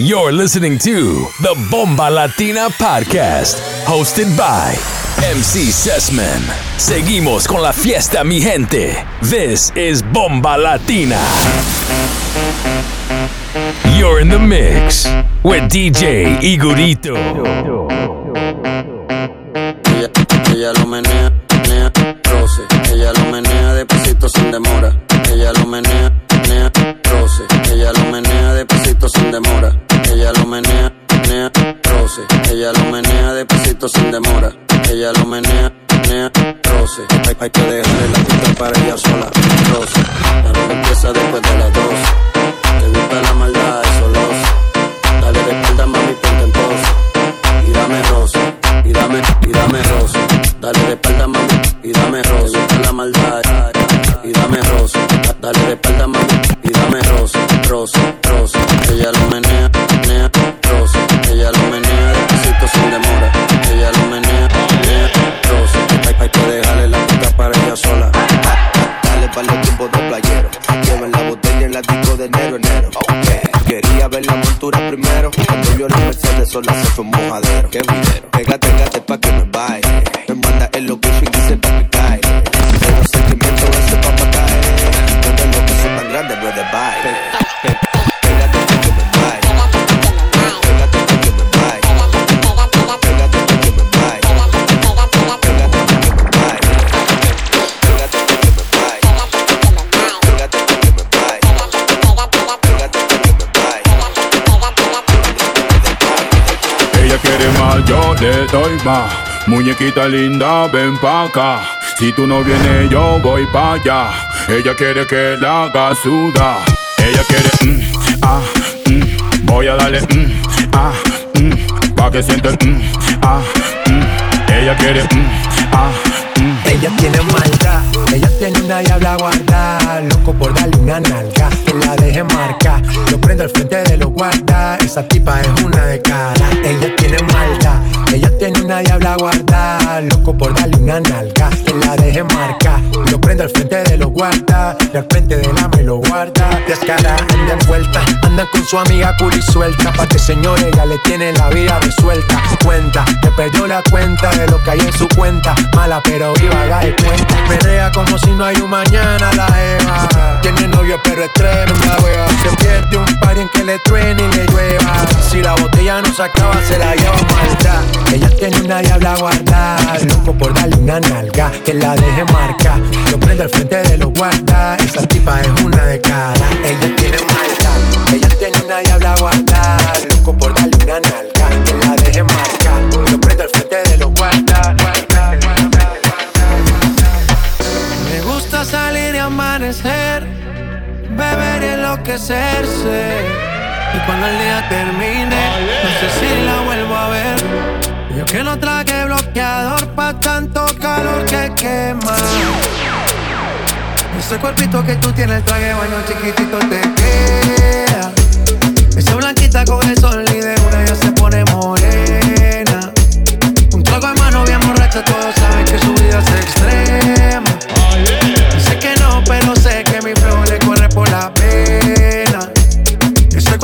You're listening to the Bomba Latina Podcast, hosted by MC Sessman. Seguimos con la fiesta, mi gente. This is Bomba Latina. You're in the mix with DJ Igorito. Muñequita linda, ven pa' acá. Si tú no vienes, yo voy pa' allá. Ella quiere que la haga sudar. Ella quiere, mm, ah, mm. Voy a darle, mm, ah, mm. Pa' que sienta el, mm, ah, mm. Ella quiere, mm, ah, mm. Ella tiene maldad, ella tiene una diabla guarda. Loco por darle una nalga, que la deje marcar. Lo prendo al frente de los guardas Esa tipa es una de cara. Ella tiene maldad, ella tiene una diabla guarda. Loco por darle una nalga, que la deje marcar. Lo prendo al frente de los guardas Y al frente de la me lo guarda. Descara, anda envuelta Anda con su amiga curi suelta. Pa' que señor ella le tiene la vida resuelta. Cuenta, te perdió la cuenta de lo que hay en su cuenta. Mala pero viva, haga de cuenta. Menea como si no hay un mañana la Eva. Tiene novio pero es tremenda wea Se pierde un par en que le truene y le llueva. Si la botella no se acaba se la lleva maldad Ella tiene una diabla guardada. Loco por darle una nalga Que la deje marcar. Lo prende al frente de los guardas. Esa tipa es una de cara Ella tiene maldad. Ella tiene una diabla guardada. Loco por darle una nalga Que la deje marcar. Lo prende al frente de los guardas amanecer, beber y enloquecerse. Y cuando el día termine, no sé si la vuelvo a ver. Yo que no traje bloqueador pa' tanto calor que quema. Ese cuerpito que tú tienes, el traje baño chiquitito te queda. Esa blanquita con el sol y de una ya se pone morena. Un trago de mano bien borracha, todos saben que su vida es extrema. Sé que no, pero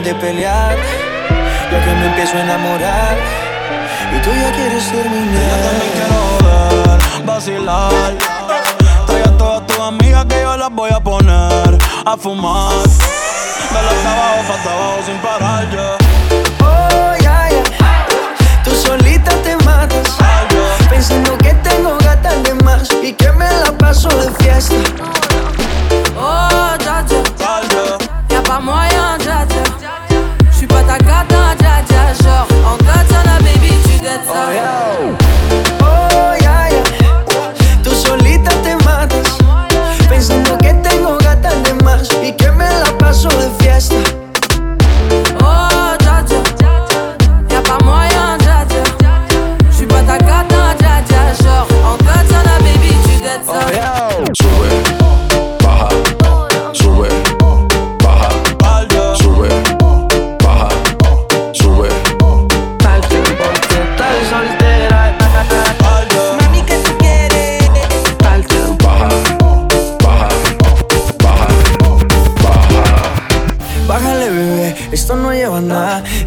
ganas de pelear. Ya que me empiezo a enamorar. Y tú ya quieres terminar. Yo también quiero ver, vacilar. Trae a todas tus amigas que yo las voy a poner a fumar. Dale hasta abajo, pa' hasta abajo sin parar ya. Oh, ya, ya. Tú solita te matas. Pensando que tengo gatas de más y que me la paso de fiesta. Oh, ya. y'a pas moyen, dja dja. J'suis pas ta gata, dja. Genre, en katana, baby, tu dettes ça. Oh, yeah.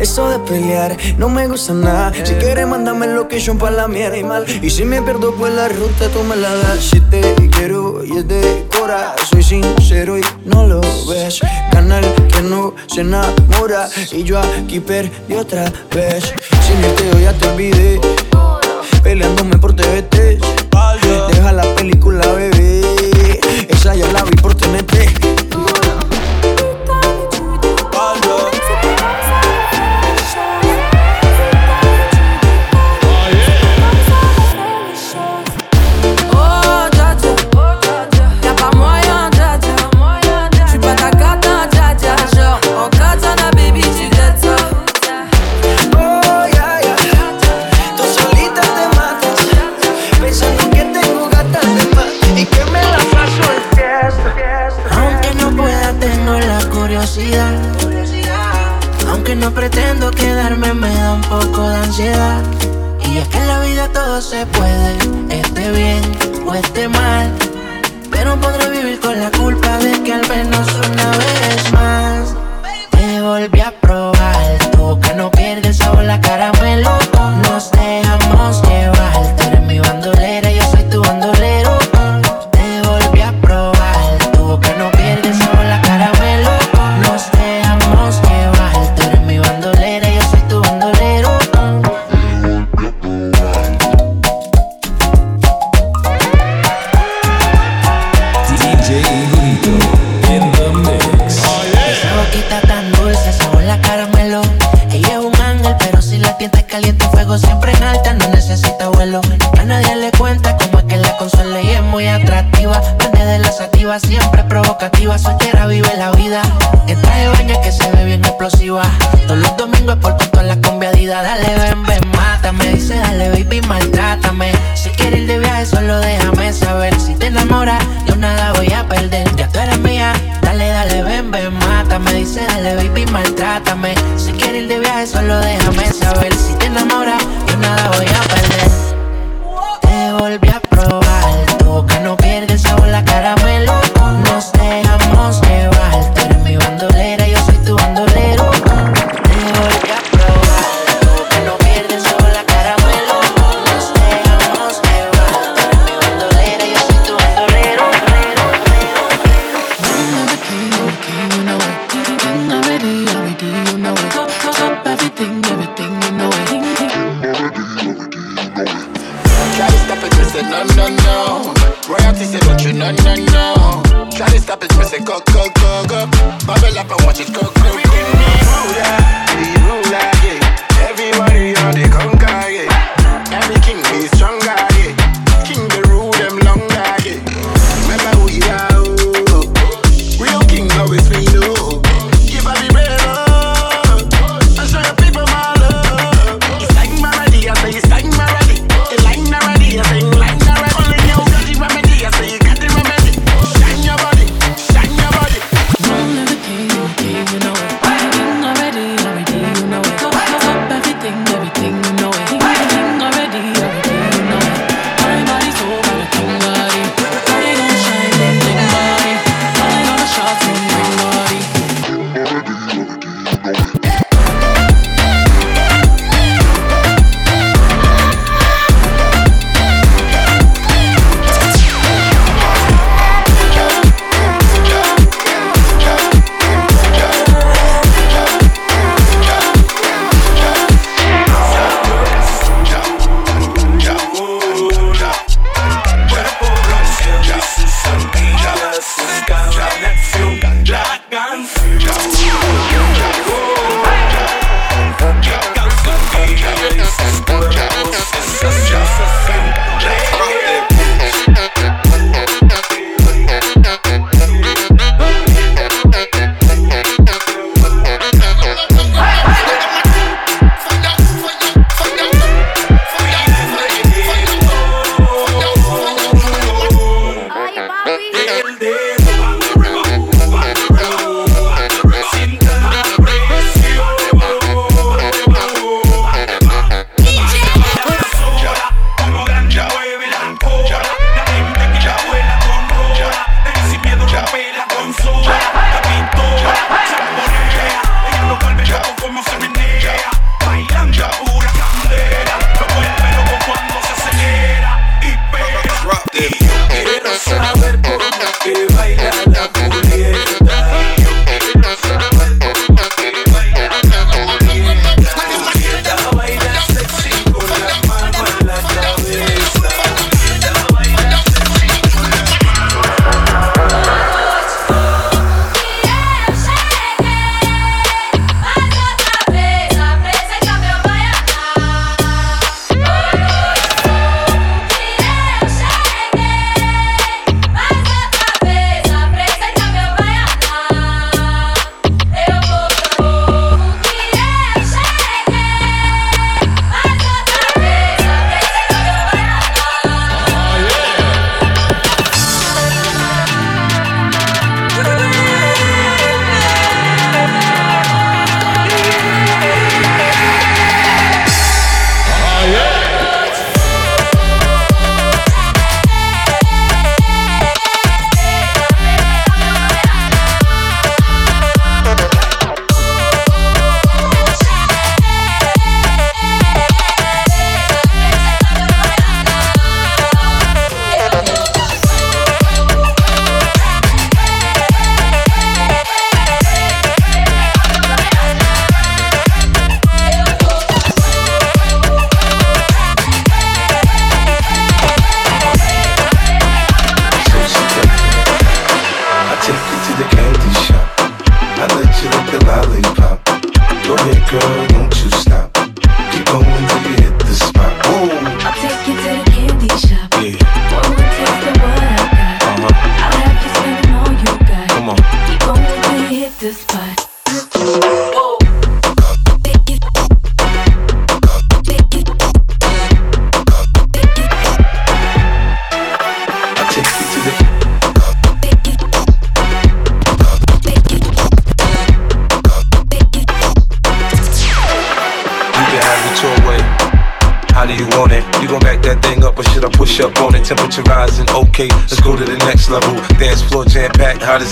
De pelear, no me gusta nada. Si quieres, mándame location para la mierda y mal. Y si me pierdo, pues la ruta tú me la das. Si te quiero y es de cora, soy sincero y no lo ves. Canal que no se enamora. Y yo aquí perdí otra vez. Sin irte, ya te olvidé. Peleándome por TVT. Deja la película, bebé. Esa ya la vi caliente, fuego siempre en alta, no necesita vuelo. A nadie le cuenta cómo es que la consuela y es muy atractiva. Vende de la sativa, siempre provocativa, soltera vive la vida. Traje de baño que se ve bien explosiva. Todos los domingos por todas las conviadidas. Dale, ven, ven, mátame. Dice, dale, baby, maltrátame. Si quieres ir de viaje, solo déjame saber. Si te enamoras, yo nada voy a perder. Ya tú eres mía, dale, dale, ven, ven, mátame. Dice, dale, baby, maltrátame. Si quieres ir de viaje, solo déjame saber. Enamoras, yo nada voy a perder. Te volví a probar, tú que no pierdes sabor la. Nos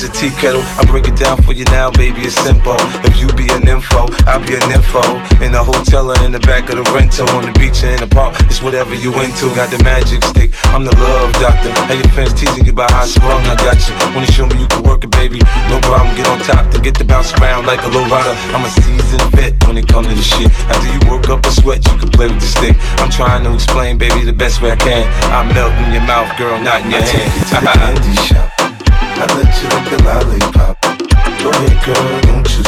a tea kettle. I break it down for you now, baby, it's simple. If you be an info, I'll be an info. In a hotel or in the back of the rental, on the beach or in the park, it's whatever you into. Got the magic stick, I'm the love doctor. Hey, your fans teasing you about how strong I got you. Wanna show me you can work it, baby? No problem, get on top to get the bounce around like a low rider. I'm a seasoned vet when it comes to this shit. After you work up a sweat, you can play with the stick. I'm trying to explain, baby, the best way I can. I melt in your mouth, girl, not in your I hand. Take you to the candy shop. I let you lick the lollipop. Go ahead, girl, don't you?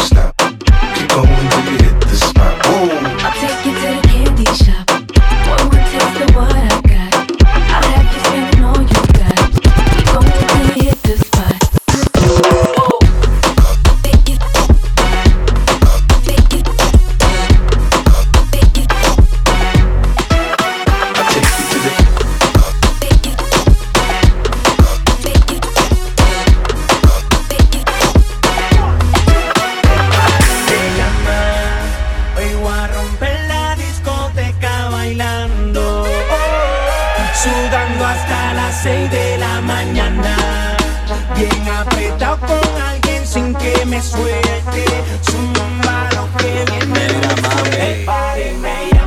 suerte,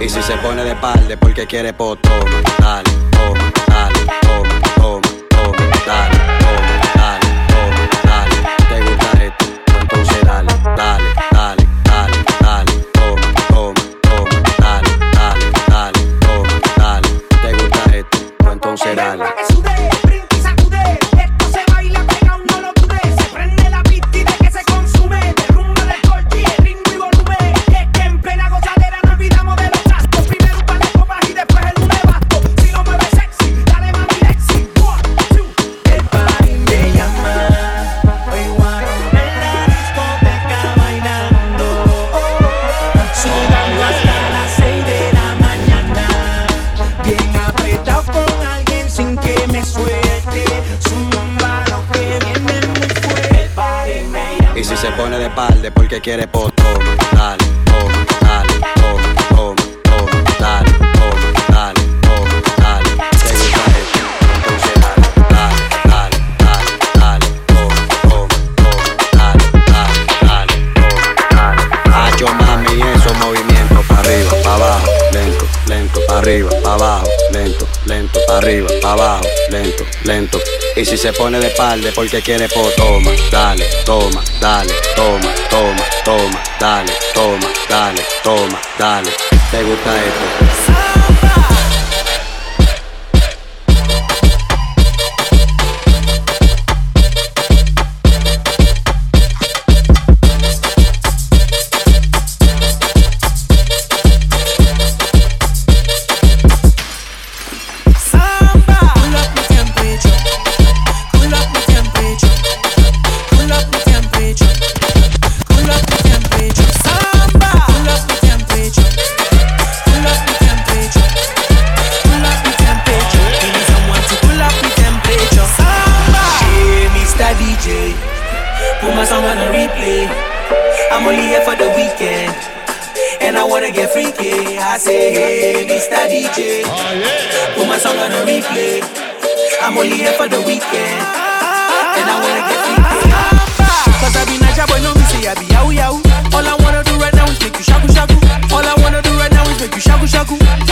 Y si se pone de palde porque quiere potoma, dale se pone de espalda porque quiere po. toma, dale, toma, dale, toma, toma, toma, dale, toma, dale, toma, dale. ¿Te gusta esto? I be yow yow. All I wanna do right now is make you shaku shaku. All I wanna do right now is make you shaku shaku.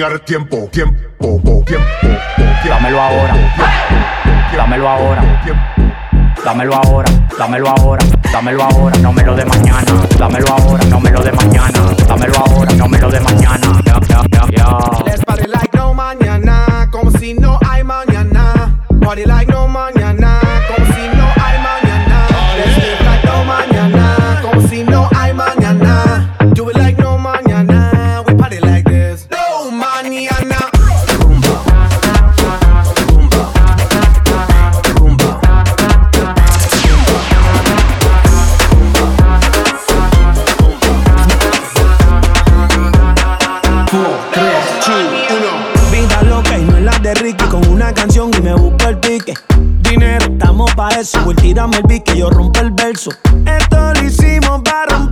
Out of tiempo. Tiempo, tiempo, tiempo. Dámelo ahora. Dámelo ahora. Dámelo ahora, dámelo ahora, dámelo ahora, no me lo de mañana. Dámelo ahora, no me lo de mañana. Dámelo ahora, Ricky Con una canción y me busco el pique. Dinero, estamos pa' eso. Will tírame el beat que yo rompo el verso. Esto lo hicimos para romper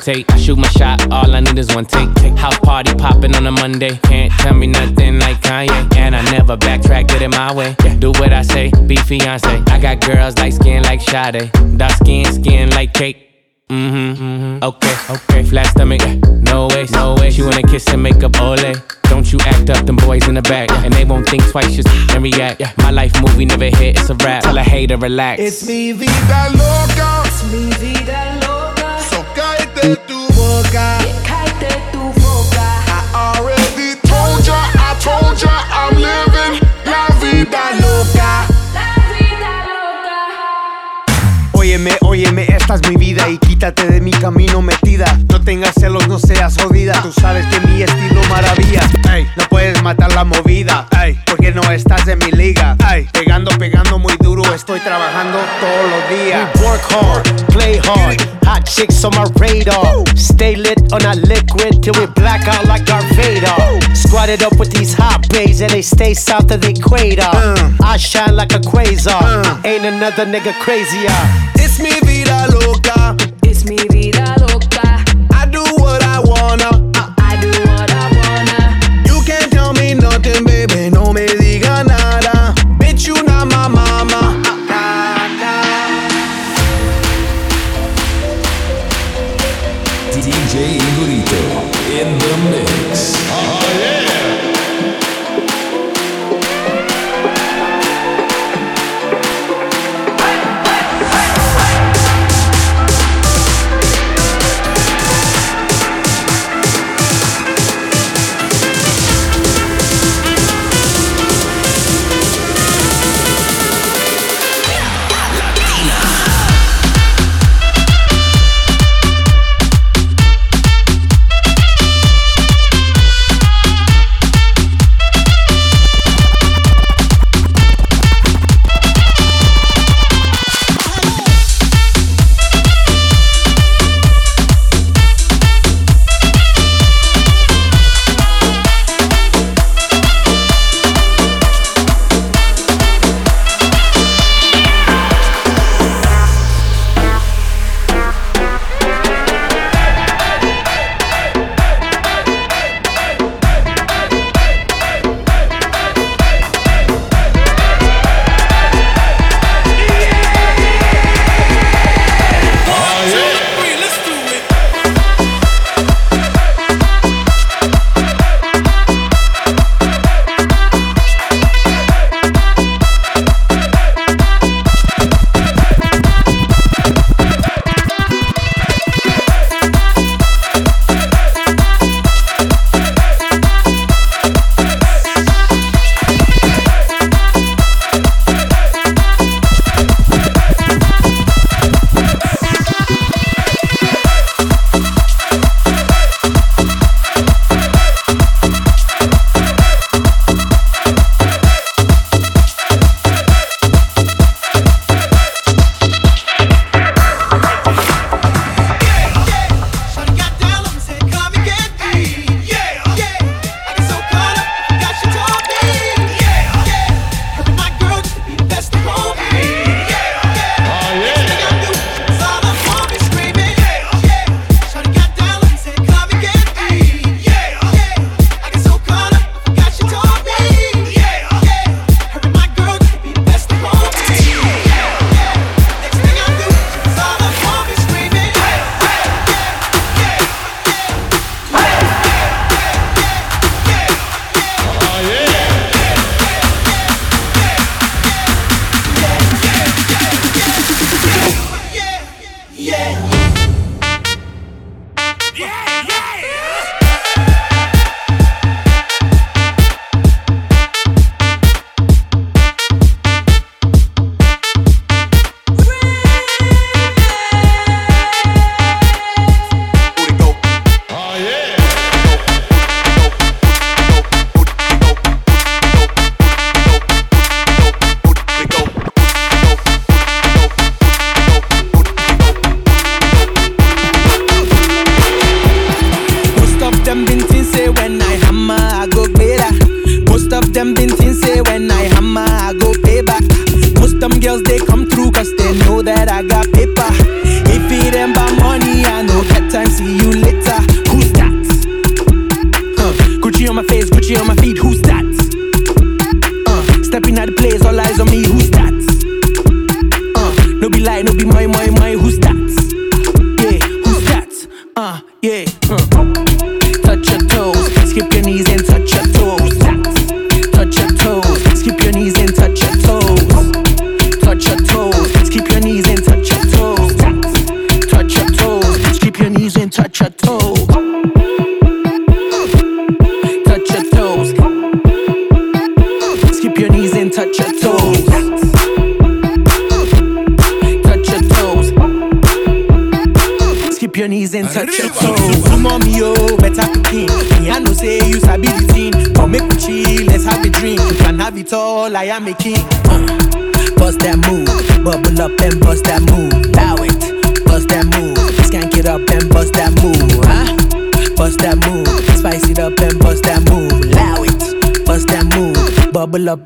rotate. I shoot my shot, all I need is one take. House party popping on a Monday. Can't tell me nothing like Kanye. And I never backtrack, get it my way. Do what I say, be fiance. I got girls like skin like Sade. Dark skin, skin like cake. Mm-hmm, mm-hmm. Okay, okay. Flat stomach, no way, no way. She wanna kiss and make up ole. Don't you act up, them boys in the back. And they won't think twice, just and react. My life movie never hit, it's a rap. Tell a hater, relax. It's me vida loca. Es mi vida loca. Cállate tu boca. cállate tu boca. I already told ya, I told ya, I'm living la vida loca. Óyeme, óyeme, esta es mi vida y quítate de mi camino metida. No tengas celos, no seas jodida. Tú sabes que mi estilo maravilla. Ey, no puedes matar la movida. Ey, porque no estás en mi liga. Ey, pegando, pegando muy duro. Estoy trabajando todos los días. We work hard, play hard. Hot chicks on my radar. Stay lit on a liquid till we black out like Darth Vader. Squatted up with these hot bays and they stay south of the equator. Uh. I shine like a quasar. Uh. Ain't another nigga crazier. It's mi vida loca. It's mi vida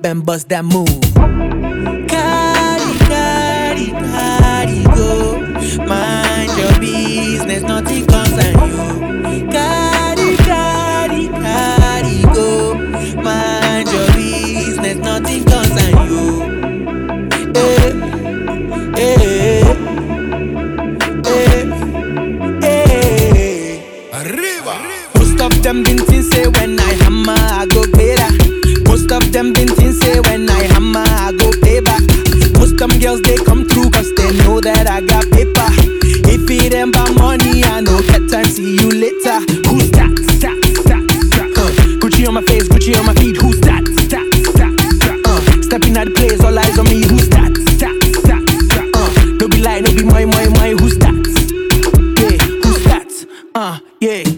and bust that move. Carry, carry, carry go. Mind your business, nothing concern you. Carry, carry, carry go. Mind your business, nothing concern you. Eh, eh, eh, eh. Arriba. Most of them been since say when I hammer, I go better. Most of them been say when I hammer, I go pay back. Most them girls they come through cause they know that I got paper. If it ain't by money, I know that time, see you later. Who's that? That, that, that. Uh, Gucci on my face, Gucci on my feet. Who's that? That, that, that. Uh, stepping out the place, all eyes on me. Who's that? That, that, that. Uh, Don't be lying, don't be my, my, my. Who's that? Yeah, who's that? Uh, yeah.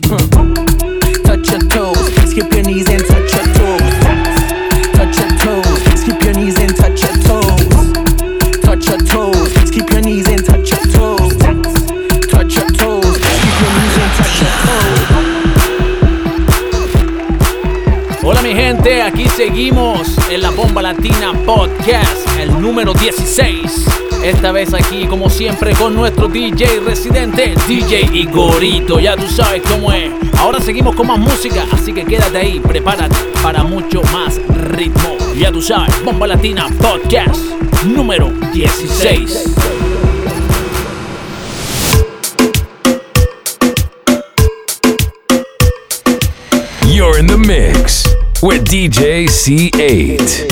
Latina Podcast, el número 16. Esta vez aquí, como siempre, con nuestro DJ residente, DJ Igorito. Ya tú sabes cómo es. Ahora seguimos con más música, así que quédate ahí, prepárate para mucho más ritmo. Ya tú sabes, Bomba Latina Podcast, número 16. with DJ C8.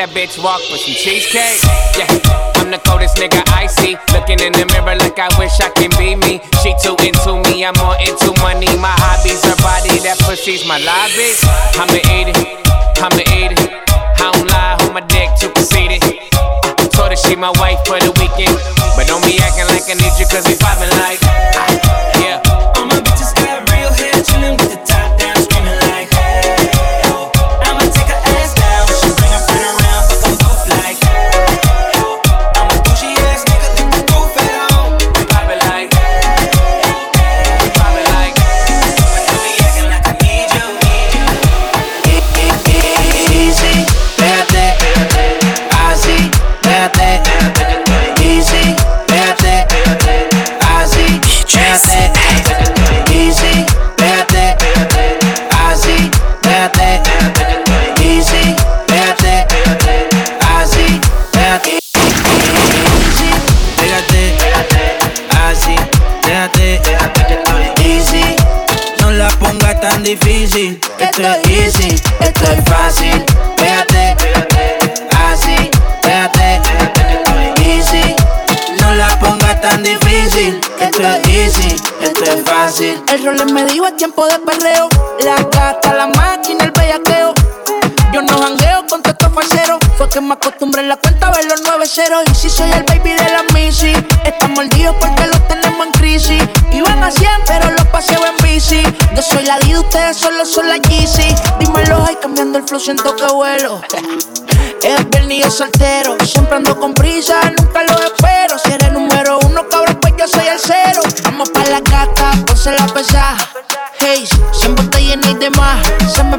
That bitch walk with some cheesecake. Yeah, I'm the coldest nigga I see. Looking in the mirror like I wish I can be me. She too into me, I'm more into money. My hobbies, her body, that pussy's my lobby. I'ma eat it, I'ma eat it. I don't lie, hold my dick too conceited. Uh, told her she my wife for the weekend. But don't be acting like I need you, cause we poppin' like. ah, Yeah. All my bitches got real hair, chillin' with the top difícil, esto es easy, esto es fácil, pégate, así, pégate, easy, no la pongas tan difícil, esto es easy, esto es fácil. El rol me dijo es tiempo de perreo. La gata, la máquina, el bellaqueo. Yo no jangueo con estos falseros. Fue que me acostumbré en la cuenta a ver los nueve ceros. Y si soy el baby flow, siento que vuelo. Es viernes soltero. Siempre ando con prisa, nunca lo espero. Si eres número uno, cabrón, pues yo soy el cero. Vamos pa' la gata, ponse la pesada. Hey, siempre estoy llena y demás. Se me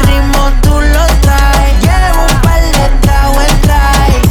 Ritmo tú lo traes. Llevo un de tragos trae.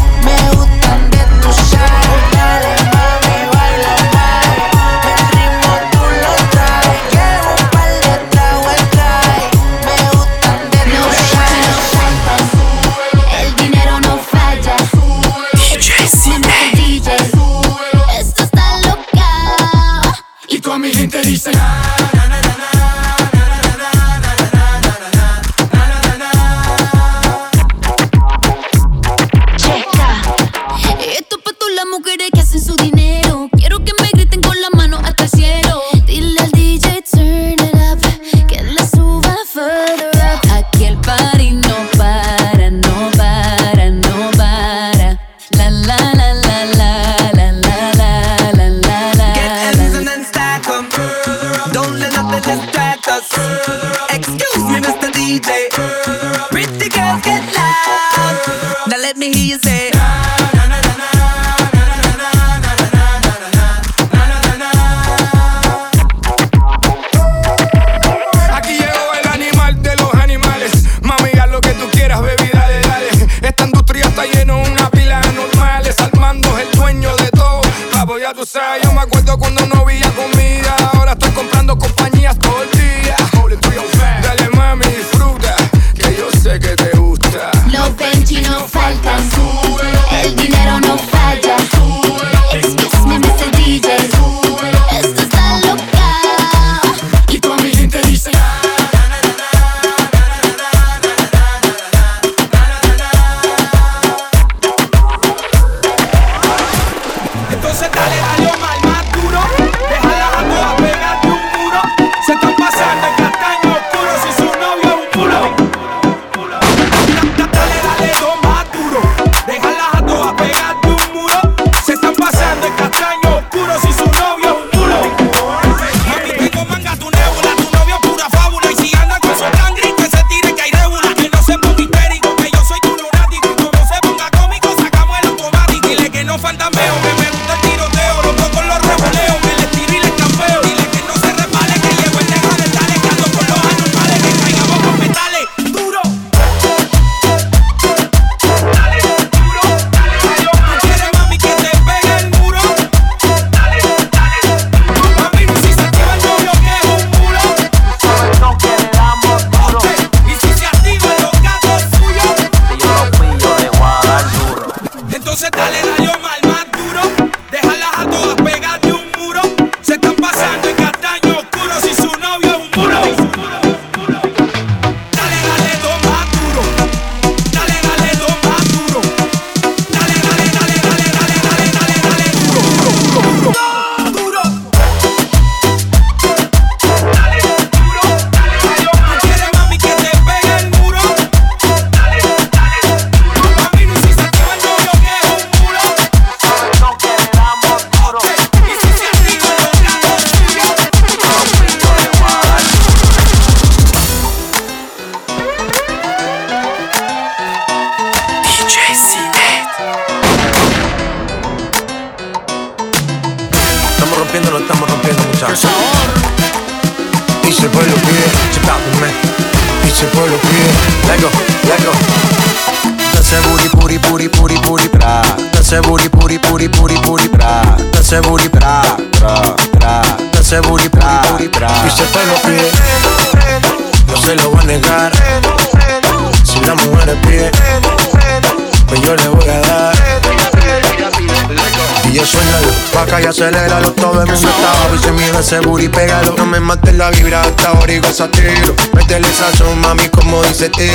aceléralo. Todo el mundo está y se mira seguro y pégalo. No me mates la vibra hasta ahora y goza tiro. Métele sazón, mami, como dice tío.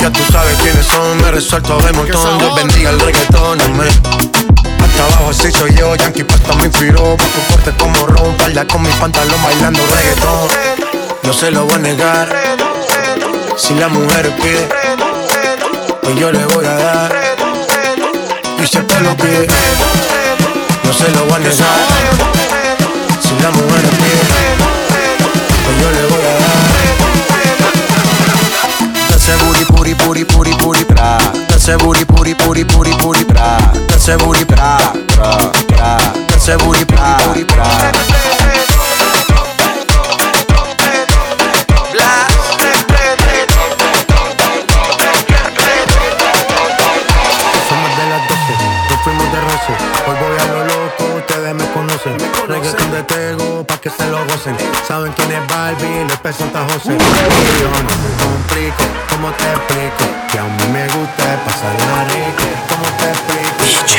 Ya tú sabes quiénes son, me resuelto de montón. Dios bendiga el reggaetón. Hasta abajo así soy yo, Yankee Pasta me inspiró Pa' tu fuerte como ron, falda con mi pantalón bailando reggaetón No se lo voy a negar Si la mujer pide Pues yo le voy a dar Y se te lo pide no se lo voy a negar. Si la mujer no quiere, pues yo le voy a dar. Dase booty, puri, puri, puri, puri, pra. Dase booty, puri, puri, puri, puri, pra. Dase booty, pra, pra, pra. Dase booty, puri, pra. saben quién es Barbie, López Santa José. Yo no me complico, ¿cómo te explico? Que a mí me gusta pasarla rico, ¿cómo te explico? DJ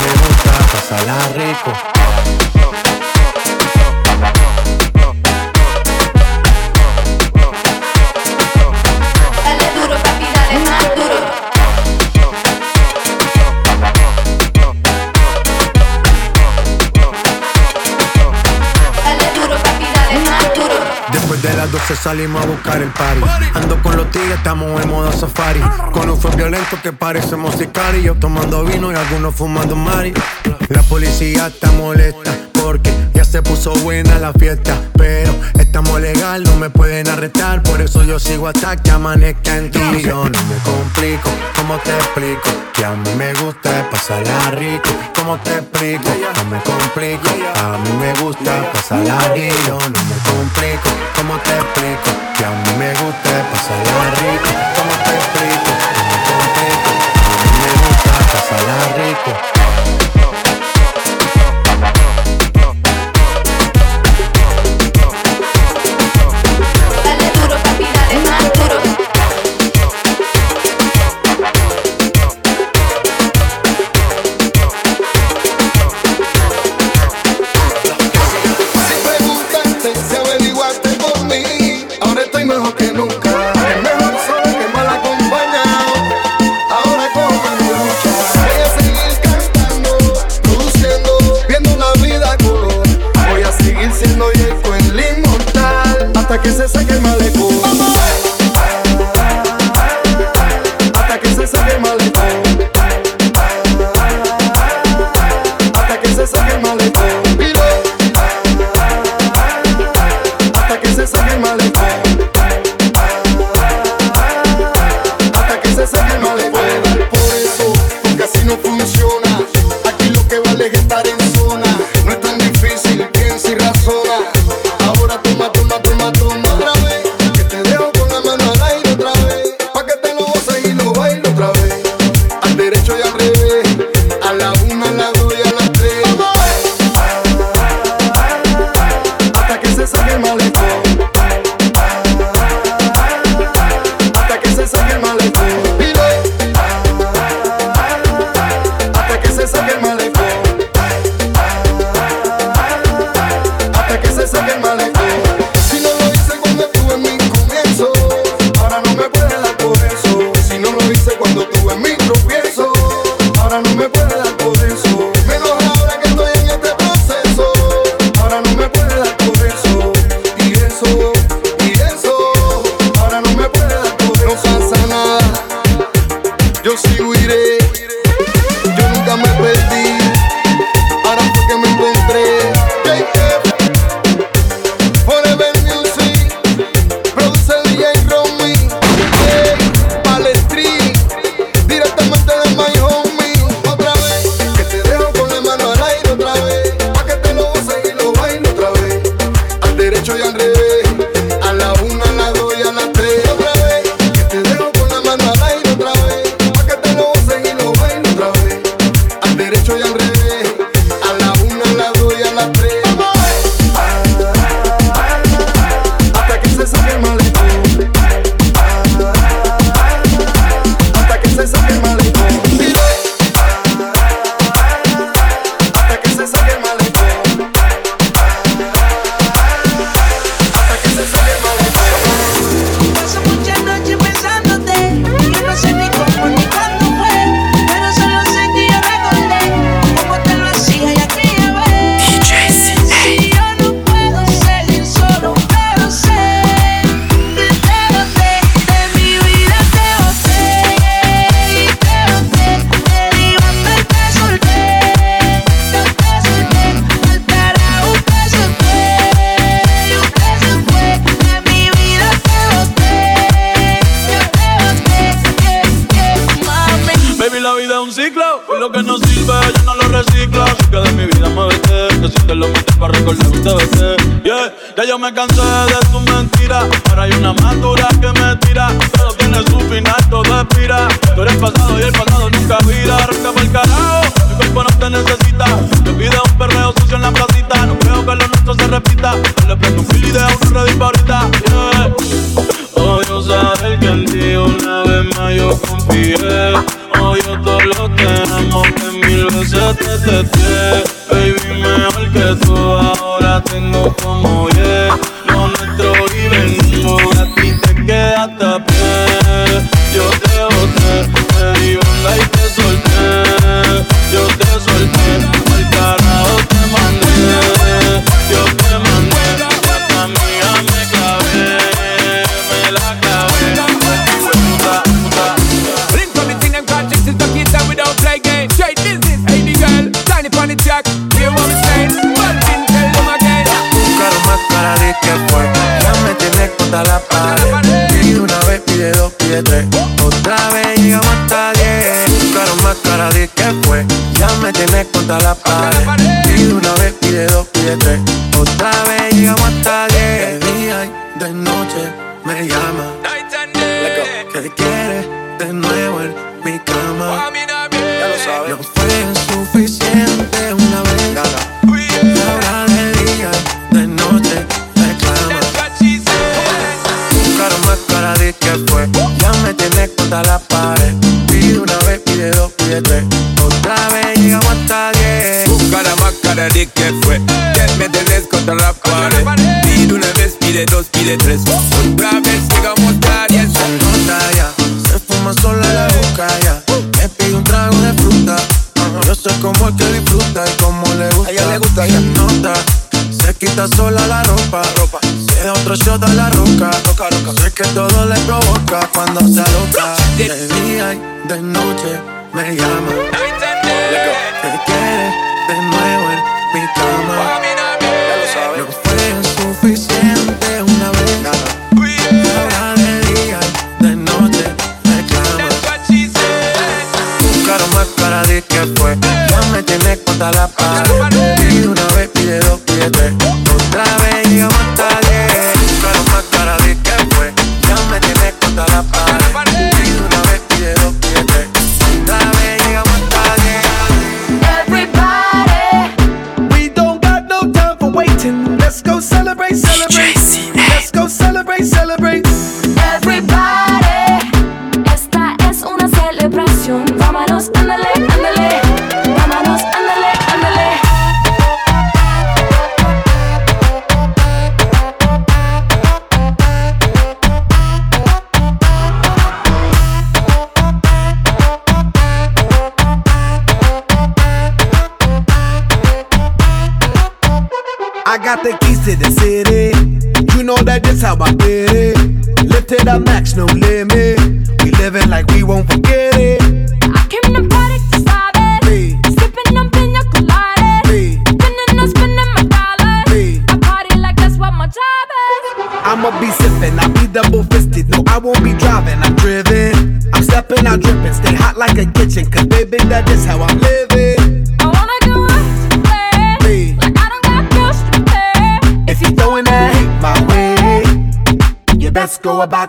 me gusta pasarla rico. 12 salimos a buscar el party. Ando con los tigres, estamos en modo safari. Con un fue violento que parecemos sicarios. Tomando vino y algunos fumando mari. La policía está molesta porque se puso buena la fiesta, pero estamos legal, no me pueden arrestar, por eso yo sigo hasta que amanezca en. Yo no me complico, ¿cómo te explico? Que a mí me gusta pasarla rico, ¿cómo te explico? No me complico, a mí me gusta pasarla rico. Yo no me complico, ¿cómo te explico? Que a mí me gusta pasarla rico, ¿cómo te explico? No me complico, a mí me gusta pasarla rico.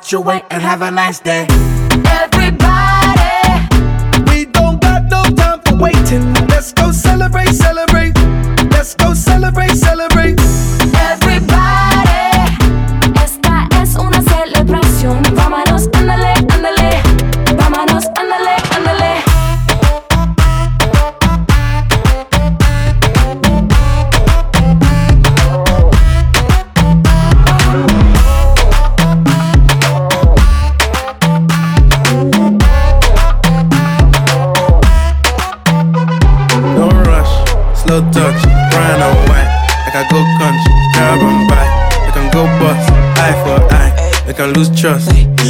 out your way and have a nice day. que luchas.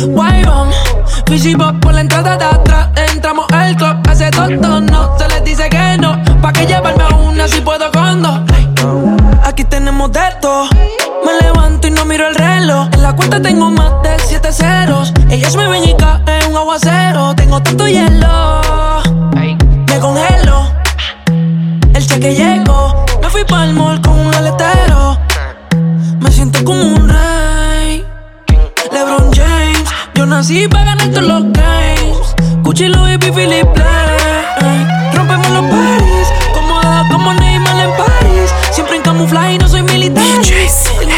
Why Bob por la entrada de atrás. Entramos al club, hace tonto, no. Se les dice que no. Pa' que llevarme a una si puedo cuando. Aquí tenemos de todo. Me levanto y no miro el reloj. En la cuenta tengo más de siete ceros. Ellas me ven y caen un aguacero. Tengo tanto hielo así pa' ganar todos los games. Gucci, Louis V, Philip Rompemos los paris, cómoda como Neymar en París. Siempre en camuflaje y no soy militar.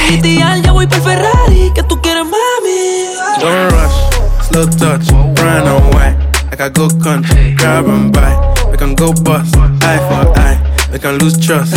En mi ya voy por Ferrari. Que tú quieres, mami? Don't rush, slow touch, brown and white. I got good country, grab and buy. We can go bust, eye for eye. We can lose trust.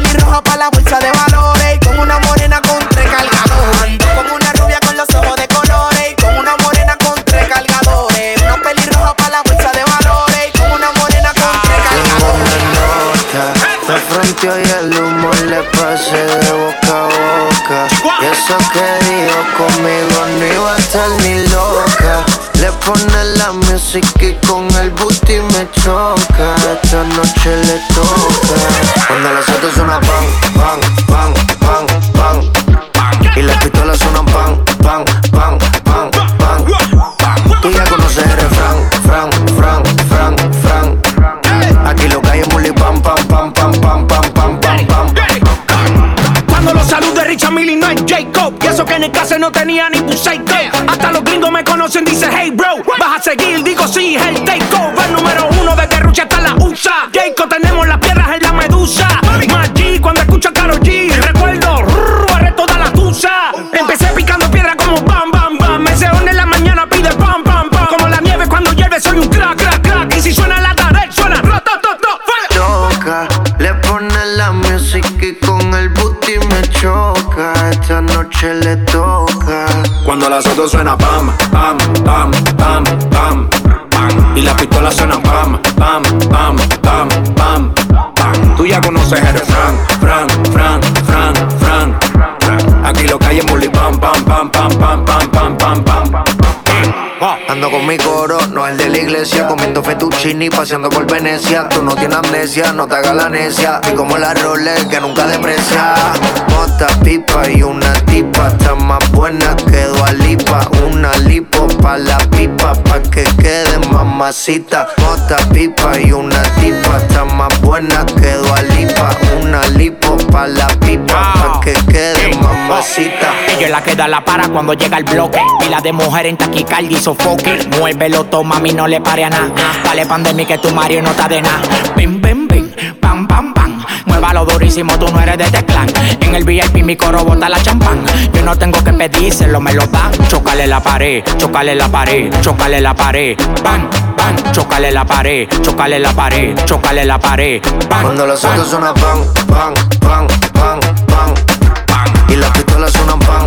Pelirroja para la bolsa de Cuando las suena pam, pam, pam, pam, pam, pam. Y las pistolas suenan pam, pam, pam, pam, pam, pam. Tú ya conoces el refrán, Con mi coro, no el de la iglesia, comiendo fettuccini, paseando por Venecia. Tú no tienes amnesia, no te hagas la necia. Y como la Rolex que nunca deprecia. Mota, pipa y una tipa, está más buena que Lipa. Una lipo pa' la pipa, pa' que quede mamacita. Mota, pipa y una tipa, está más buena que Lipa. Una lipo pa' la pipa, pa' que quede mamacita. Ella es la que da la para cuando llega el bloque. Y la de mujer en taquicardia y sofoque. Muévelo, toma, mami, no le pare a nada. Dale pandemia que tu Mario no está de nada. Pim, pim, pim, pam, pam, pam. Muévalo durísimo, tú no eres de este clan. En el VIP mi coro bota la champán. Yo no tengo que pedírselo, me lo dan. Chocale la pared, chocale la pared, chocale la pared. Pan, pan, chocale la pared, chocale la pared, chocale la pared. Cuando los autos suenan pan, pan, pan, pan, pan. Y las pistolas suenan pan,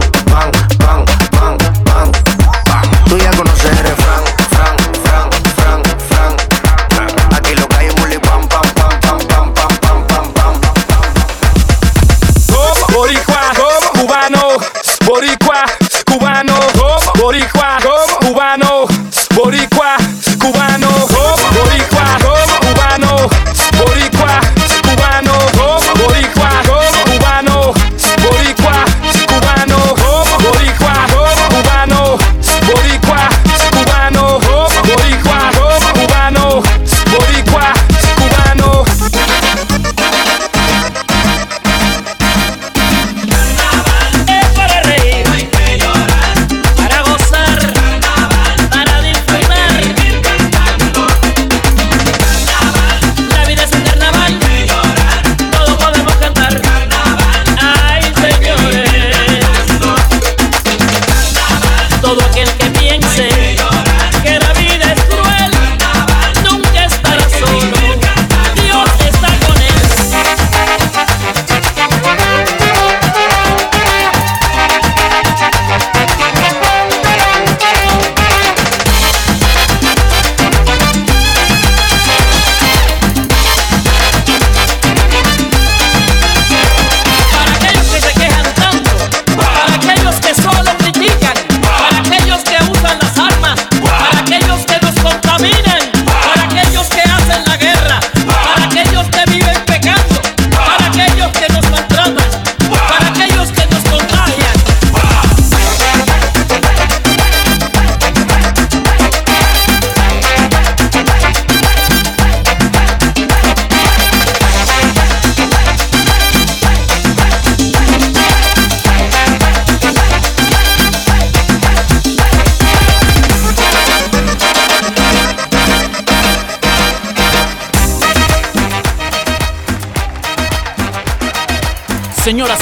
Boric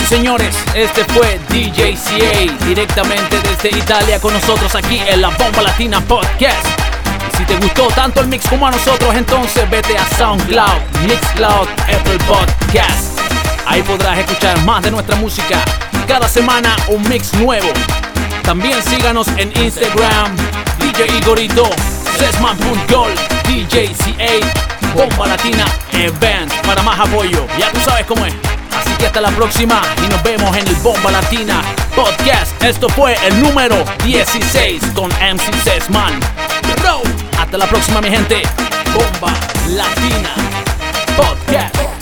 señores, este fue DJ CA directamente desde Italia con nosotros aquí en la Bomba Latina Podcast. Si te gustó tanto el mix como a nosotros, entonces vete a SoundCloud, Mixcloud, Apple Podcast. Ahí podrás escuchar más de nuestra música. Cada semana un mix nuevo. También síganos en Instagram, DJ Igorito, Sesman.gol, DJ CA, Bomba Latina Event para más apoyo. Ya tú sabes cómo es. Que hasta la próxima y nos vemos en el Bomba Latina Podcast. Esto fue el número 16 con MC Sesman. Hasta la próxima mi gente. Bomba Latina Podcast.